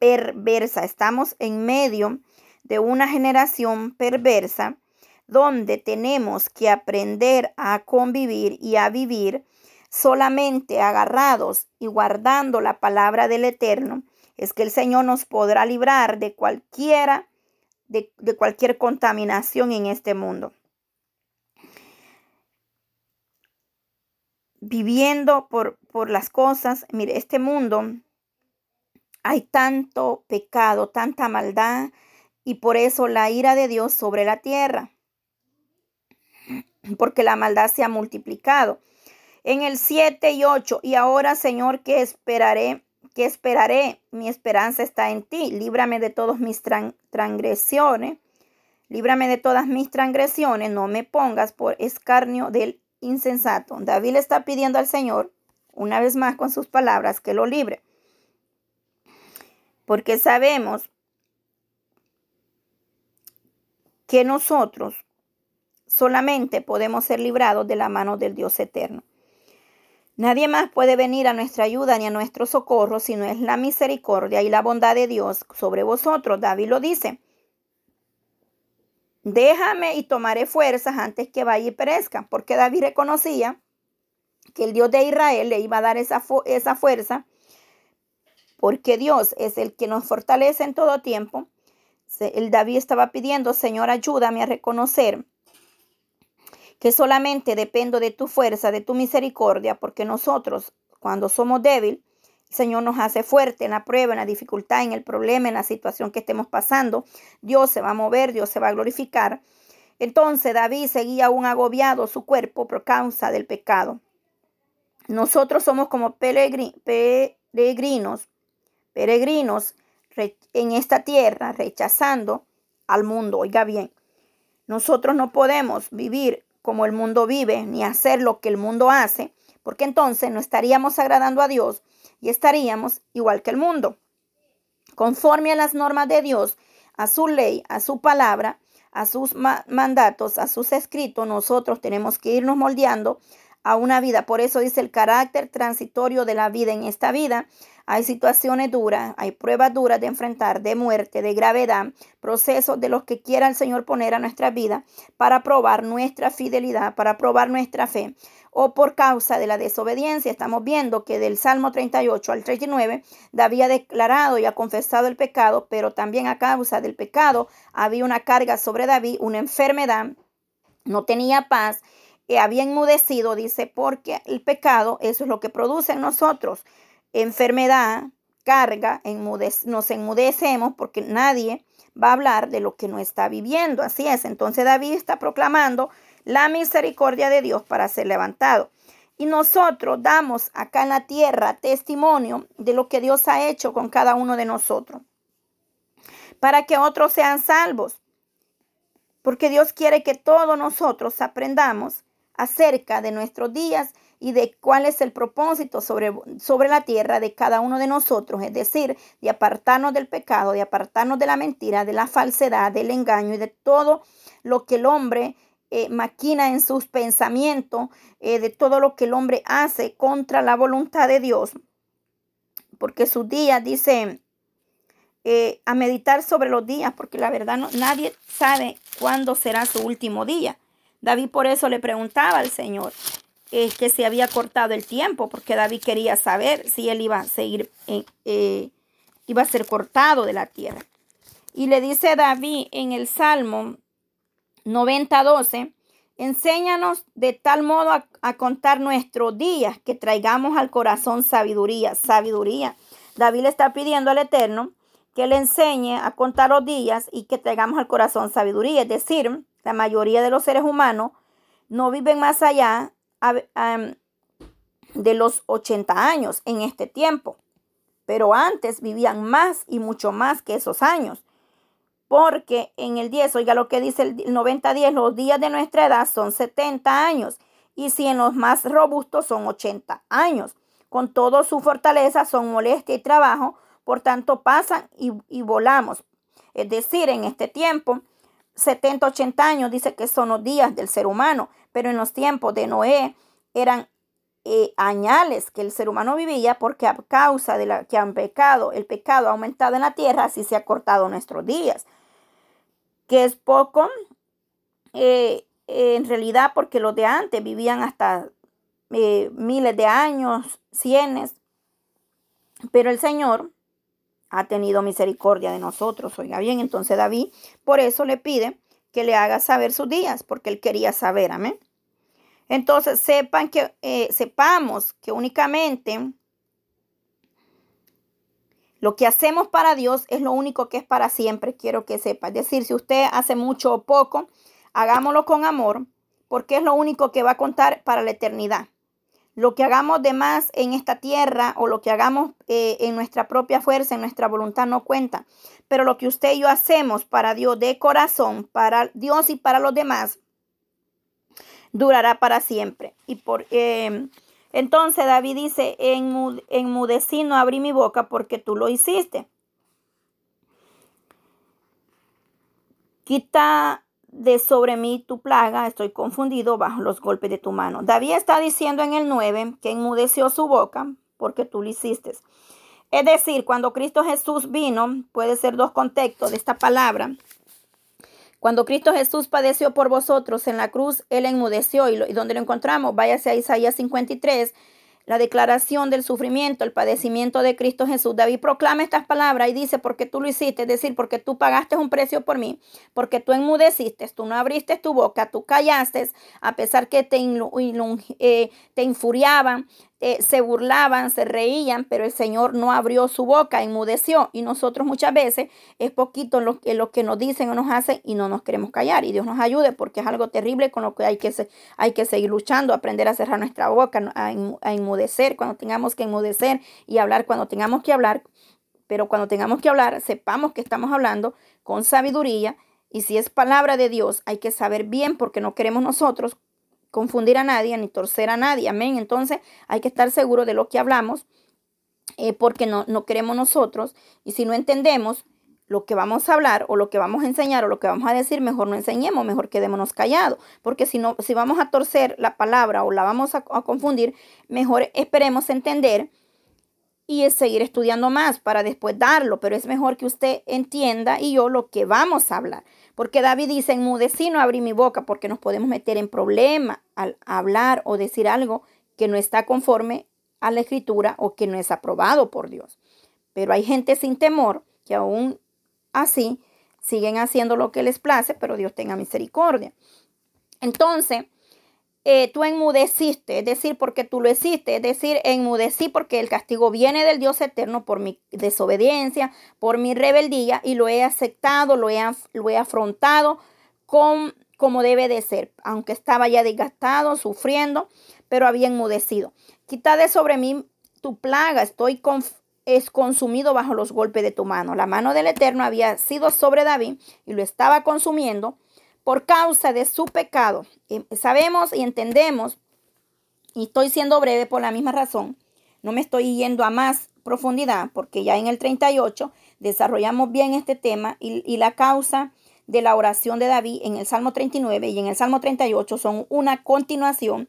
perversa. Estamos en medio de una generación perversa donde tenemos que aprender a convivir y a vivir solamente agarrados y guardando la palabra del Eterno, es que el Señor nos podrá librar de cualquiera, de, cualquier contaminación en este mundo. Viviendo por, por las cosas, mire, este mundo hay tanto pecado, tanta maldad, y por eso la ira de Dios sobre la tierra, porque la maldad se ha multiplicado. En el 7 y 8, y ahora Señor, qué esperaré? qué esperaré? Mi esperanza está en ti. Líbrame de todas mis transgresiones. Líbrame de todas mis transgresiones. No me pongas por escarnio del insensato. David está pidiendo al Señor, una vez más con sus palabras, que lo libre. Porque sabemos que nosotros solamente podemos ser librados de la mano del Dios eterno. Nadie más puede venir a nuestra ayuda ni a nuestro socorro si no es la misericordia y la bondad de Dios sobre vosotros. David lo dice. Déjame y tomaré fuerzas antes que vaya y perezca, porque David reconocía que el Dios de Israel le iba a dar esa, esa fuerza, porque Dios es el que nos fortalece en todo tiempo el David estaba pidiendo, Señor, ayúdame a reconocer que solamente dependo de tu fuerza, de tu misericordia, porque nosotros, cuando somos débiles, el Señor nos hace fuerte en la prueba, en la dificultad, en el problema, en la situación que estemos pasando. Dios se va a mover, Dios se va a glorificar. Entonces David seguía aún agobiado su cuerpo por causa del pecado. Nosotros somos como peregrinos, peregrinos en esta tierra, rechazando al mundo. Oiga bien, nosotros no podemos vivir como el mundo vive, ni hacer lo que el mundo hace, porque entonces no estaríamos agradando a Dios y estaríamos igual que el mundo. Conforme a las normas de Dios, a su ley, a su palabra, a sus mandatos, a sus escritos, nosotros tenemos que irnos moldeando a una vida. Por eso dice el carácter transitorio de la vida. En esta vida hay situaciones duras, hay pruebas duras de enfrentar, de muerte, de gravedad, procesos de los que quiera el Señor poner a nuestra vida para probar nuestra fidelidad, para probar nuestra fe o por causa de la desobediencia. Estamos viendo que del Salmo 38 al 39 David ha declarado y ha confesado el pecado, pero también a causa del pecado había una carga sobre David, una enfermedad, no tenía paz había enmudecido, dice, porque el pecado, eso es lo que produce en nosotros enfermedad, carga, nos enmudecemos porque nadie va a hablar de lo que no está viviendo. Así es, entonces David está proclamando la misericordia de Dios para ser levantado. Y nosotros damos acá en la tierra testimonio de lo que Dios ha hecho con cada uno de nosotros, para que otros sean salvos. Porque Dios quiere que todos nosotros aprendamos acerca de nuestros días y de cuál es el propósito sobre, sobre, la tierra de cada uno de nosotros, es decir, de apartarnos del pecado, de apartarnos de la mentira, de la falsedad, del engaño y de todo lo que el hombre eh, maquina en sus pensamientos, eh, de todo lo que el hombre hace contra la voluntad de Dios. Porque sus días, dice, eh, a meditar sobre los días, porque la verdad no, nadie sabe cuándo será su último día. David por eso le preguntaba al Señor es que se había cortado el tiempo, porque David quería saber si él iba a seguir, eh, eh, iba a ser cortado de la tierra. Y le dice David en el Salmo 90:12, enséñanos de tal modo a, a contar nuestros días que traigamos al corazón sabiduría, sabiduría. David le está pidiendo al Eterno que le enseñe a contar los días y que traigamos al corazón sabiduría, es decir, la mayoría de los seres humanos no viven más allá de los 80 años en este tiempo. Pero antes vivían más y mucho más que esos años. Porque en el 10, oiga lo que dice el 90-10, los días de nuestra edad son 70 años. Y si en los más robustos son 80 años. Con todo su fortaleza son molestia y trabajo. Por tanto, pasan y, y volamos. Es decir, en este tiempo 70, 80 años dice que son los días del ser humano, pero en los tiempos de Noé eran eh, añales que el ser humano vivía porque a causa de la que han pecado, el pecado ha aumentado en la tierra, así se ha cortado nuestros días, que es poco eh, en realidad porque los de antes vivían hasta eh, miles de años, cienes, pero el Señor ha tenido misericordia de nosotros. Oiga bien, entonces David por eso le pide que le haga saber sus días, porque él quería saber, amén. Entonces sepan que, eh, sepamos que únicamente lo que hacemos para Dios es lo único que es para siempre, quiero que sepa. Es decir, si usted hace mucho o poco, hagámoslo con amor, porque es lo único que va a contar para la eternidad. Lo que hagamos de más en esta tierra o lo que hagamos eh, en nuestra propia fuerza, en nuestra voluntad, no cuenta. Pero lo que usted y yo hacemos para Dios de corazón, para Dios y para los demás, durará para siempre. Y em, entonces David dice, en, Mudecino abrí mi boca porque tú lo hiciste. Quita de sobre mí tu plaga, estoy confundido bajo los golpes de tu mano. David está diciendo en el 9 que enmudeció su boca porque tú lo hiciste. Es decir, cuando Cristo Jesús vino, puede ser dos contextos de esta palabra. Cuando Cristo Jesús padeció por vosotros en la cruz, Él enmudeció y, lo, donde lo encontramos, váyase a Isaías 53 la declaración del sufrimiento, el padecimiento de Cristo Jesús. David proclama estas palabras y dice, porque tú lo hiciste, es decir, porque tú pagaste un precio por mí, porque tú enmudeciste, tú no abriste tu boca, tú callaste, a pesar que te, eh, te infuriaban, eh, se burlaban, se reían, pero el Señor no abrió su boca, enmudeció. Y nosotros muchas veces es poquito lo, que nos dicen o nos hacen y no nos queremos callar. Y Dios nos ayude porque es algo terrible con lo que hay que, hay que seguir luchando, aprender a cerrar nuestra boca, a, a enmudecer cuando tengamos que enmudecer y hablar cuando tengamos que hablar. Pero cuando tengamos que hablar, sepamos que estamos hablando con sabiduría. Y si es palabra de Dios, hay que saber bien porque no queremos nosotros confundir a nadie ni torcer a nadie. Amén. Entonces hay que estar seguro de lo que hablamos eh, porque no, queremos nosotros y si no entendemos lo que vamos a hablar o lo que vamos a enseñar o lo que vamos a decir, mejor no enseñemos, mejor quedémonos callados, porque si no, si vamos a torcer la palabra o la vamos a, a confundir, mejor esperemos entender y es seguir estudiando más para después darlo, pero es mejor que usted entienda y yo lo que vamos a hablar. Porque David dice, en no abrí mi boca, porque nos podemos meter en problema al hablar o decir algo que no está conforme a la escritura o que no es aprobado por Dios. Pero hay gente sin temor que aún así siguen haciendo lo que les place, pero Dios tenga misericordia. Entonces, eh, tú enmudeciste, es decir, porque tú lo hiciste, es decir, enmudecí porque el castigo viene del Dios eterno por mi desobediencia, por mi rebeldía y lo he aceptado, lo he, lo he afrontado con, como debe de ser, aunque estaba ya desgastado, sufriendo, pero había enmudecido. Quita de sobre mí tu plaga, estoy con, es consumido bajo los golpes de tu mano. La mano del Eterno había sido sobre David y lo estaba consumiendo por causa de su pecado. sabemos y entendemos, y estoy siendo breve por la misma razón, no me estoy yendo a más profundidad, porque ya en el 38 desarrollamos bien este tema y, la causa de la oración de David en el Salmo 39 y en el Salmo 38 son una continuación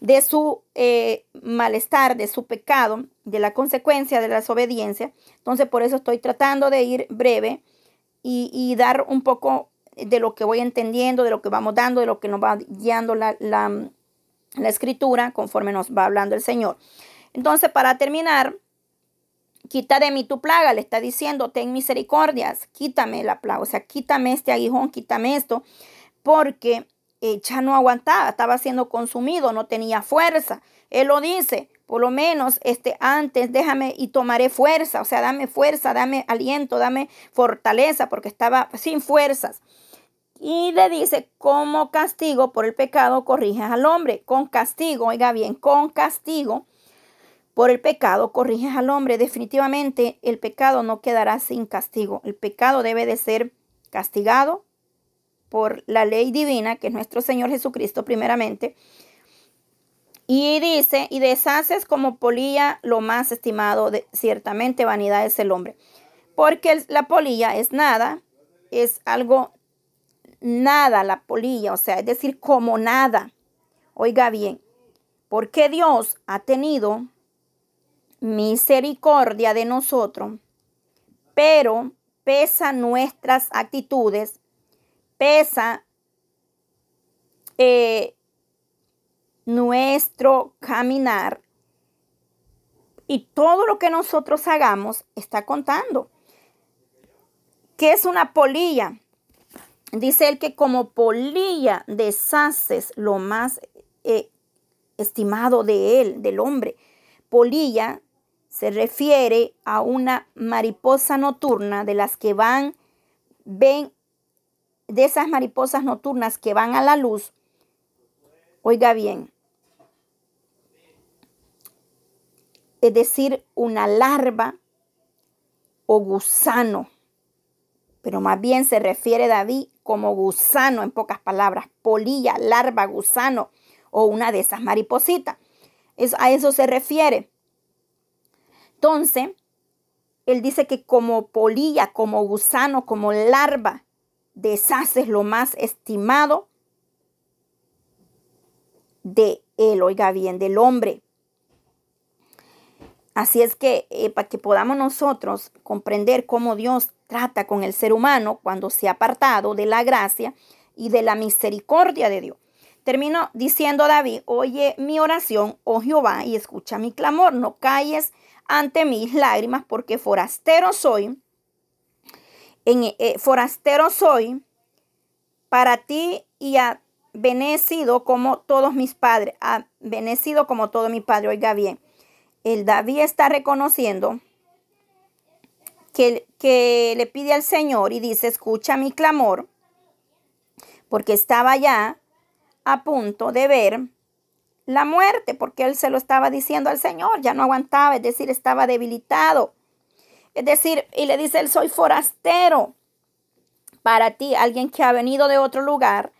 de su eh, malestar, de su pecado, de la consecuencia de la desobediencia. Entonces, por eso estoy tratando de ir breve y, y dar un poco de lo que voy entendiendo, de lo que vamos dando, de lo que nos va guiando la, la, escritura conforme nos va hablando el Señor. Entonces, para terminar, quita de mí tu plaga, le está diciendo, ten misericordias, quítame la plaga, o sea, quítame este aguijón, quítame esto, porque eh, ya no aguantaba, estaba siendo consumido, no tenía fuerza. Él lo dice, por lo menos este, antes, déjame y tomaré fuerza, o sea, dame fuerza, dame aliento, dame fortaleza, porque estaba sin fuerzas. Y le dice, como castigo por el pecado corriges al hombre, con castigo, oiga bien, con castigo por el pecado corriges al hombre. Definitivamente el pecado no quedará sin castigo. El pecado debe de ser castigado por la ley divina, que es nuestro Señor Jesucristo primeramente y dice, y deshaces como polilla lo más estimado, ciertamente vanidad es el hombre. Porque la polilla es nada, es algo nada la polilla, o sea, es decir, como nada. Oiga bien, porque Dios ha tenido misericordia de nosotros, pero pesa nuestras actitudes, pesa eh, nuestro caminar y todo lo que nosotros hagamos está contando. ¿Qué es una polilla? Dice él que como polilla deshaces lo más eh, estimado de él, del hombre. Polilla se refiere a una mariposa nocturna de las que van, ven, de esas mariposas nocturnas que van a la luz. Oiga bien, es decir, una larva o gusano. Pero más bien se refiere David como gusano, en pocas palabras, polilla, larva, gusano o una de esas maripositas. Es, a eso se refiere. Entonces, él dice que como polilla, como gusano, como larva, deshaces lo más estimado de él, oiga bien, del hombre, Así es que eh, para que podamos nosotros comprender cómo Dios trata con el ser humano cuando se ha apartado de la gracia y de la misericordia de Dios. Termino diciendo David, oye mi oración, oh Jehová, y escucha mi clamor, no calles ante mis lágrimas, porque forastero soy, en, eh, forastero soy para ti y ha benecido como todos mis padres, ha venecido como todo mi padre, oiga bien el David está reconociendo que, que, le pide al Señor y dice, escucha mi clamor, porque estaba ya a punto de ver la muerte, porque él se lo estaba diciendo al Señor, ya no aguantaba, es decir, estaba debilitado. Es decir, y le dice, él soy forastero para ti, alguien que ha venido de otro lugar,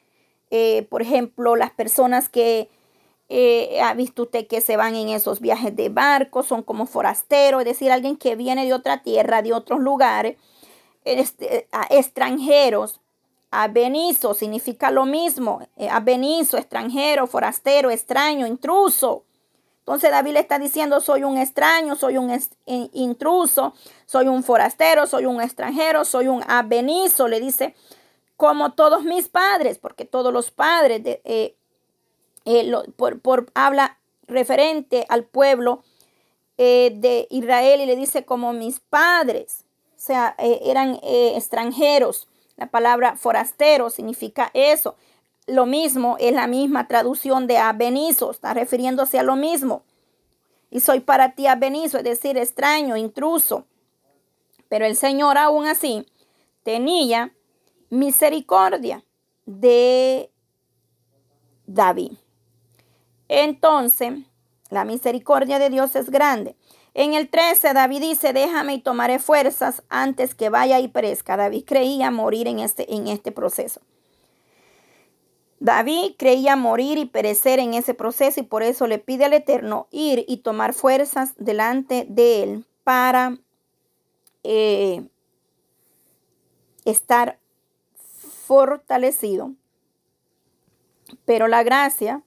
eh, por ejemplo, las personas que eh, ha visto usted que se van en esos viajes de barco, son como forasteros, es decir, alguien que viene de otra tierra, de otros lugares, este, a extranjeros. abenizo, significa lo mismo, eh, abenizo, extranjero, forastero, extraño, intruso. Entonces David le está diciendo, soy un extraño, soy un intruso, soy un forastero, soy un extranjero, soy un abenizo, le dice, como todos mis padres, porque todos los padres de, eh, eh, por, habla referente al pueblo eh, de Israel y le dice como mis padres, o sea, eh, eran extranjeros. La palabra forastero significa eso. Lo mismo es la misma traducción de abenizo, está refiriéndose a lo mismo. Y soy para ti abenizo, es decir, extraño, intruso. Pero el Señor aún así tenía misericordia de David. Entonces, la misericordia de Dios es grande. En el 13, David dice, déjame y tomaré fuerzas antes que vaya y perezca. David creía morir en este, en este proceso. David creía morir y perecer en ese proceso y por eso le pide al Eterno ir y tomar fuerzas delante de él para eh, estar fortalecido. Pero la gracia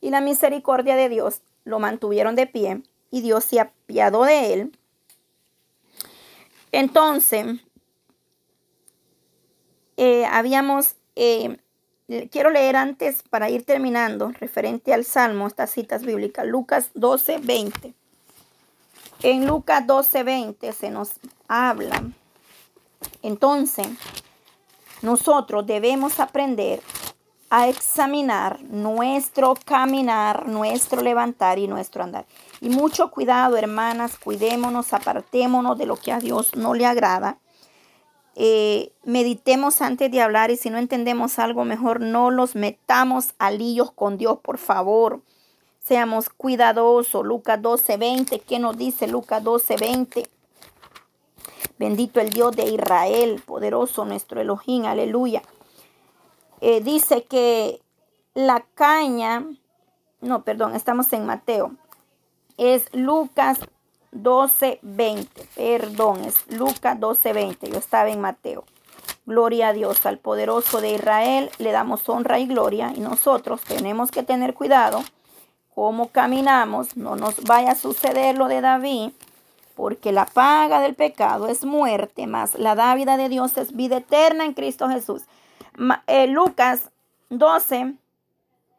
y la misericordia de Dios lo mantuvieron de pie y Dios se apiadó de él. Entonces, eh, habíamos, eh, quiero leer antes para ir terminando, referente al Salmo, estas citas bíblicas, Lucas 12, En Lucas 12, 20 se nos habla. Entonces, nosotros debemos aprender a examinar nuestro caminar, nuestro levantar y nuestro andar. Y mucho cuidado, hermanas, cuidémonos, apartémonos de lo que a Dios no le agrada. Eh, meditemos antes de hablar y si no entendemos algo mejor, no los metamos a líos con Dios, por favor. Seamos cuidadosos. Lucas 12:20, ¿qué nos dice Lucas 12:20? Bendito el Dios de Israel, poderoso nuestro Elohim, aleluya. Eh, dice que la caña, no, perdón, estamos en Mateo, es Lucas 12:20, perdón, es Lucas 12:20, yo estaba en Mateo. Gloria a Dios, al poderoso de Israel, le damos honra y gloria y nosotros tenemos que tener cuidado cómo caminamos, no nos vaya a suceder lo de David, porque la paga del pecado es muerte, más la dávida de Dios es vida eterna en Cristo Jesús. Eh, Lucas 12,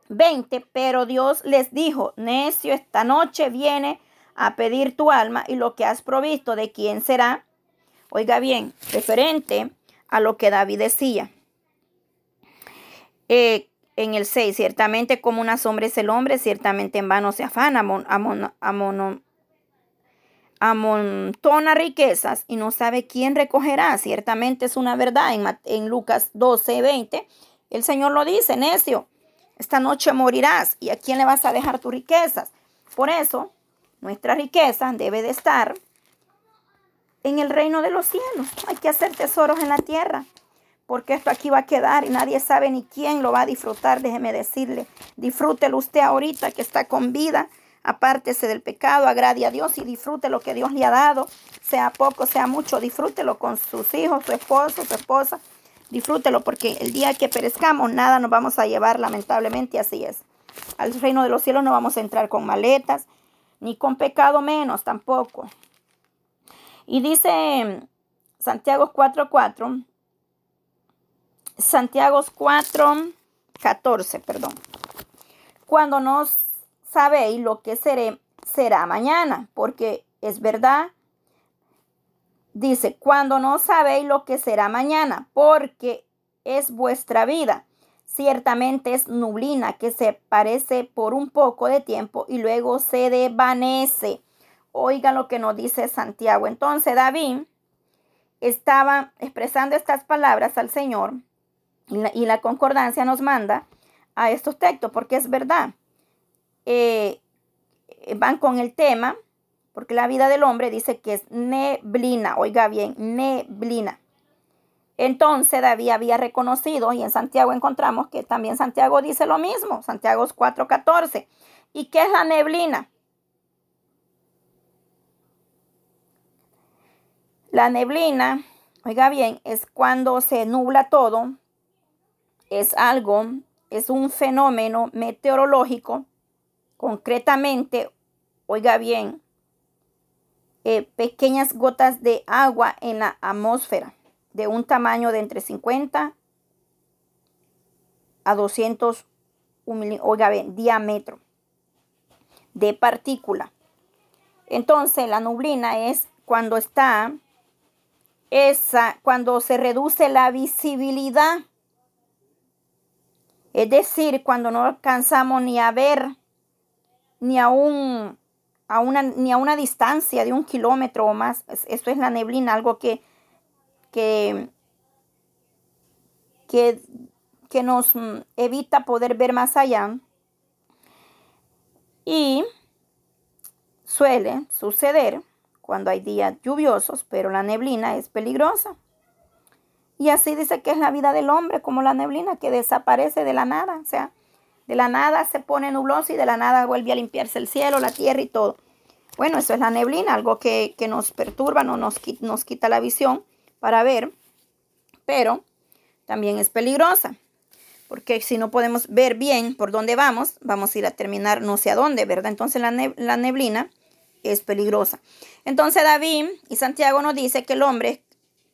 20, pero Dios les dijo, necio, esta noche viene a pedir tu alma y lo que has provisto, ¿de quién será? Oiga bien, referente a lo que David decía. Eh, en el 6, ciertamente como una sombra es el hombre, ciertamente en vano se afana, amon, amon, amontona riquezas y no sabe quién recogerá. Ciertamente es una verdad en, Lucas 12, 20. El Señor lo dice, necio, esta noche morirás y a quién le vas a dejar tus riquezas. Por eso, nuestra riqueza debe de estar en el reino de los cielos. Hay que hacer tesoros en la tierra, porque esto aquí va a quedar y nadie sabe ni quién lo va a disfrutar. Déjeme decirle, disfrútelo usted ahorita que está con vida, Apártese del pecado, agrade a Dios y disfrute lo que Dios le ha dado, sea poco, sea mucho, disfrútelo con sus hijos, su esposo, su esposa, disfrútelo porque el día que perezcamos nada nos vamos a llevar, lamentablemente así es. Al reino de los cielos no vamos a entrar con maletas, ni con pecado menos tampoco. Y dice Santiago 4:4, Santiago 4:14, perdón. Cuando nos sabéis lo que será mañana, porque es verdad. Dice, cuando no sabéis lo que será mañana, porque es vuestra vida. Ciertamente es nublina que se parece por un poco de tiempo y luego se desvanece. Oigan lo que nos dice Santiago. Entonces David estaba expresando estas palabras al Señor y la concordancia nos manda a estos textos porque es verdad. Eh, van con el tema, porque la vida del hombre dice que es neblina, oiga bien, neblina. Entonces David había reconocido, y en Santiago encontramos que también Santiago dice lo mismo, Santiago 4:14. ¿Y qué es la neblina? La neblina, oiga bien, es cuando se nubla todo, es algo, es un fenómeno meteorológico concretamente, oiga bien, eh, pequeñas gotas de agua en la atmósfera de un tamaño de entre 50 a 200 oiga bien, diámetro de partícula. Entonces la nublina es cuando está esa, cuando se reduce la visibilidad. Es decir, cuando no alcanzamos ni a ver ni a, a una, ni a una distancia de un kilómetro o más. Esto es la neblina, algo que, que, que, que nos mm, evita poder ver más allá. Y suele suceder cuando hay días lluviosos, pero la neblina es peligrosa. Y así dice que es la vida del hombre, como la neblina que desaparece de la nada. O sea, de la nada se pone nubloso y de la nada vuelve a limpiarse el cielo, la tierra y todo. Bueno, eso es la neblina, algo que, nos perturba, nos, nos quita la visión para ver, pero también es peligrosa, porque si no podemos ver bien por dónde vamos, vamos a ir a terminar no sé a dónde, ¿verdad? Entonces la, neblina es peligrosa. Entonces David y Santiago nos dice que el hombre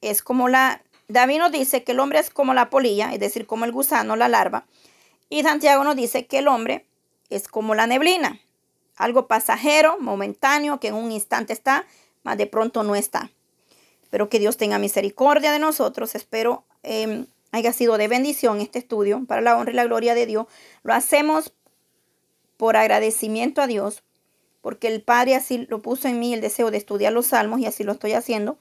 es como la David nos dice que el hombre es como la polilla, es decir, como el gusano, la larva, y Santiago nos dice que el hombre es como la neblina, algo pasajero, momentáneo, que en un instante está, mas de pronto no está. Pero que Dios tenga misericordia de nosotros. Espero em, haya sido de bendición este estudio para la honra y la gloria de Dios. Lo hacemos por agradecimiento a Dios, porque el Padre así lo puso en mí el deseo de estudiar los salmos y así lo estoy haciendo.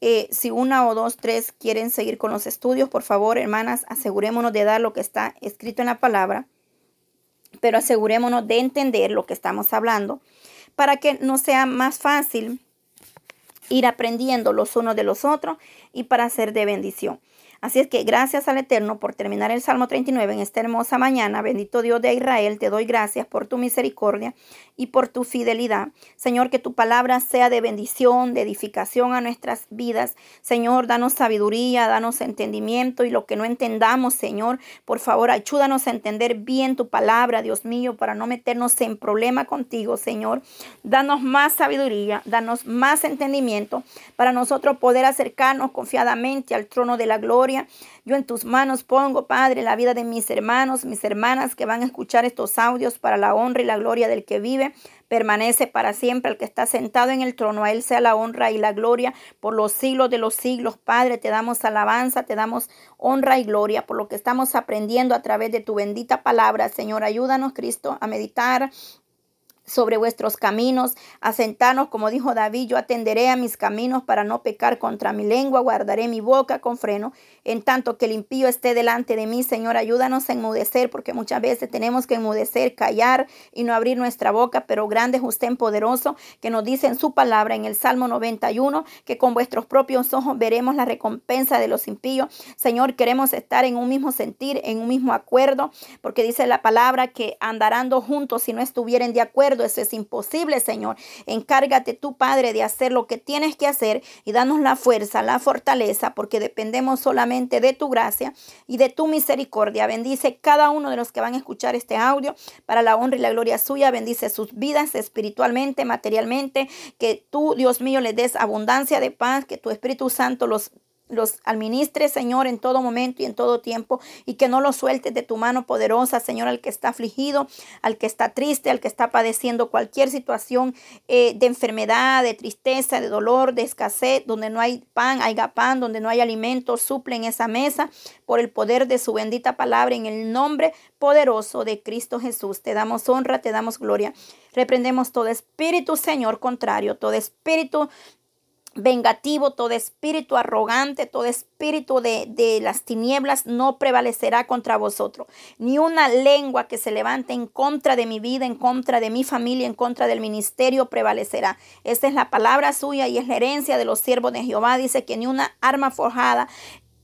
Eh, si una o dos, tres quieren seguir con los estudios, por favor, hermanas, asegurémonos de dar lo que está escrito en la palabra, pero asegurémonos de entender lo que estamos hablando para que no sea más fácil ir aprendiendo los unos de los otros y para ser de bendición. Así es que gracias al Eterno por terminar el Salmo 39 en esta hermosa mañana. Bendito Dios de Israel, te doy gracias por tu misericordia y por tu fidelidad. Señor, que tu palabra sea de bendición, de edificación a nuestras vidas. Señor, danos sabiduría, danos entendimiento y lo que no entendamos, Señor, por favor, ayúdanos a entender bien tu palabra, Dios mío, para no meternos en problema contigo, Señor. Danos más sabiduría, danos más entendimiento para nosotros poder acercarnos confiadamente al trono de la gloria yo en tus manos pongo, Padre, la vida de mis hermanos, mis hermanas que van a escuchar estos audios para la honra y la gloria del que vive. Permanece para siempre el que está sentado en el trono. A él sea la honra y la gloria por los siglos de los siglos. Padre, te damos alabanza, te damos honra y gloria por lo que estamos aprendiendo a través de tu bendita palabra. Señor, ayúdanos, Cristo, a meditar sobre vuestros caminos, asentanos, como dijo David, yo atenderé a mis caminos para no pecar contra mi lengua, guardaré mi boca con freno, en tanto que el impío esté delante de mí, Señor, ayúdanos a enmudecer, porque muchas veces tenemos que enmudecer, callar y no abrir nuestra boca, pero grande es usted en poderoso, que nos dice en su palabra, en el Salmo 91, que con vuestros propios ojos veremos la recompensa de los impíos. Señor, queremos estar en un mismo sentir, en un mismo acuerdo, porque dice la palabra que andarán dos juntos si no estuvieren de acuerdo, eso es imposible, Señor. Encárgate tú, Padre, de hacer lo que tienes que hacer y danos la fuerza, la fortaleza, porque dependemos solamente de tu gracia y de tu misericordia. Bendice cada uno de los que van a escuchar este audio para la honra y la gloria suya. Bendice sus vidas espiritualmente, materialmente, que tú, Dios mío, les des abundancia de paz, que tu Espíritu Santo los los administres, Señor, en todo momento y en todo tiempo, y que no los sueltes de tu mano poderosa, Señor, al que está afligido, al que está triste, al que está padeciendo cualquier situación eh, de enfermedad, de tristeza, de dolor, de escasez, donde no hay pan, haya pan, donde no hay alimento, en esa mesa por el poder de su bendita palabra, en el nombre poderoso de Cristo Jesús. Te damos honra, te damos gloria. Reprendemos todo espíritu, Señor, contrario, todo espíritu vengativo, todo espíritu arrogante, todo espíritu de, de, las tinieblas no prevalecerá contra vosotros. Ni una lengua que se levante en contra de mi vida, en contra de mi familia, en contra del ministerio prevalecerá. Esta es la palabra suya y es la herencia de los siervos de Jehová. Dice que ni una arma forjada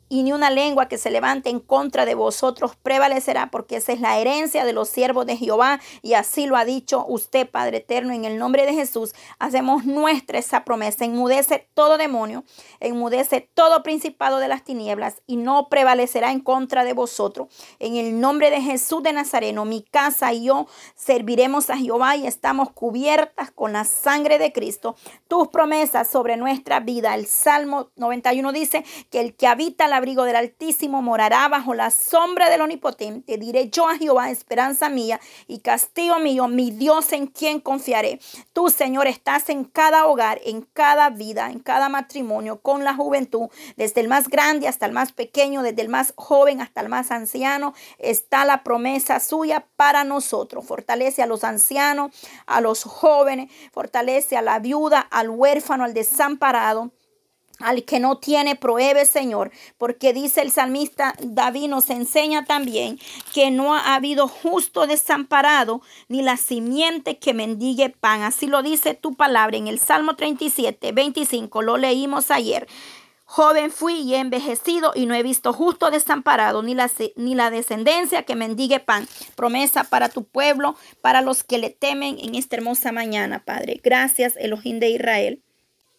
y ni una lengua que se levante en contra de vosotros prevalecerá, porque esa es la herencia de los siervos de Jehová, y así lo ha dicho usted, Padre Eterno, en el nombre de Jesús, hacemos nuestra esa promesa, enmudece todo demonio, enmudece todo principado de las tinieblas, y no prevalecerá en contra de vosotros. En el nombre de Jesús de Nazareno, mi casa y yo serviremos a Jehová y estamos cubiertas con la sangre de Cristo. Tus promesas sobre nuestra vida. El Salmo 91 dice que el que habita la abrigo del Altísimo, morará bajo la sombra del Omnipotente. Diré yo a Jehová, esperanza mía y castigo mío, mi Dios en quien confiaré. Tú, Señor, estás en cada hogar, en cada vida, en cada matrimonio, con la juventud, desde el más grande hasta el más pequeño, desde el más joven hasta el más anciano, está la promesa suya para nosotros. Fortalece a los ancianos, a los jóvenes, fortalece a la viuda, al huérfano, al desamparado al que no tiene, pruebe, Señor, porque dice el salmista David nos enseña también que no ha habido justo desamparado ni la simiente que mendigue pan. Así lo dice tu palabra en el Salmo 37, 25, lo leímos ayer. Joven fui y he envejecido y no he visto justo desamparado ni la, ni la descendencia que mendigue pan. Promesa para tu pueblo, para los que le temen en esta hermosa mañana, Padre. Gracias, Elohim de Israel.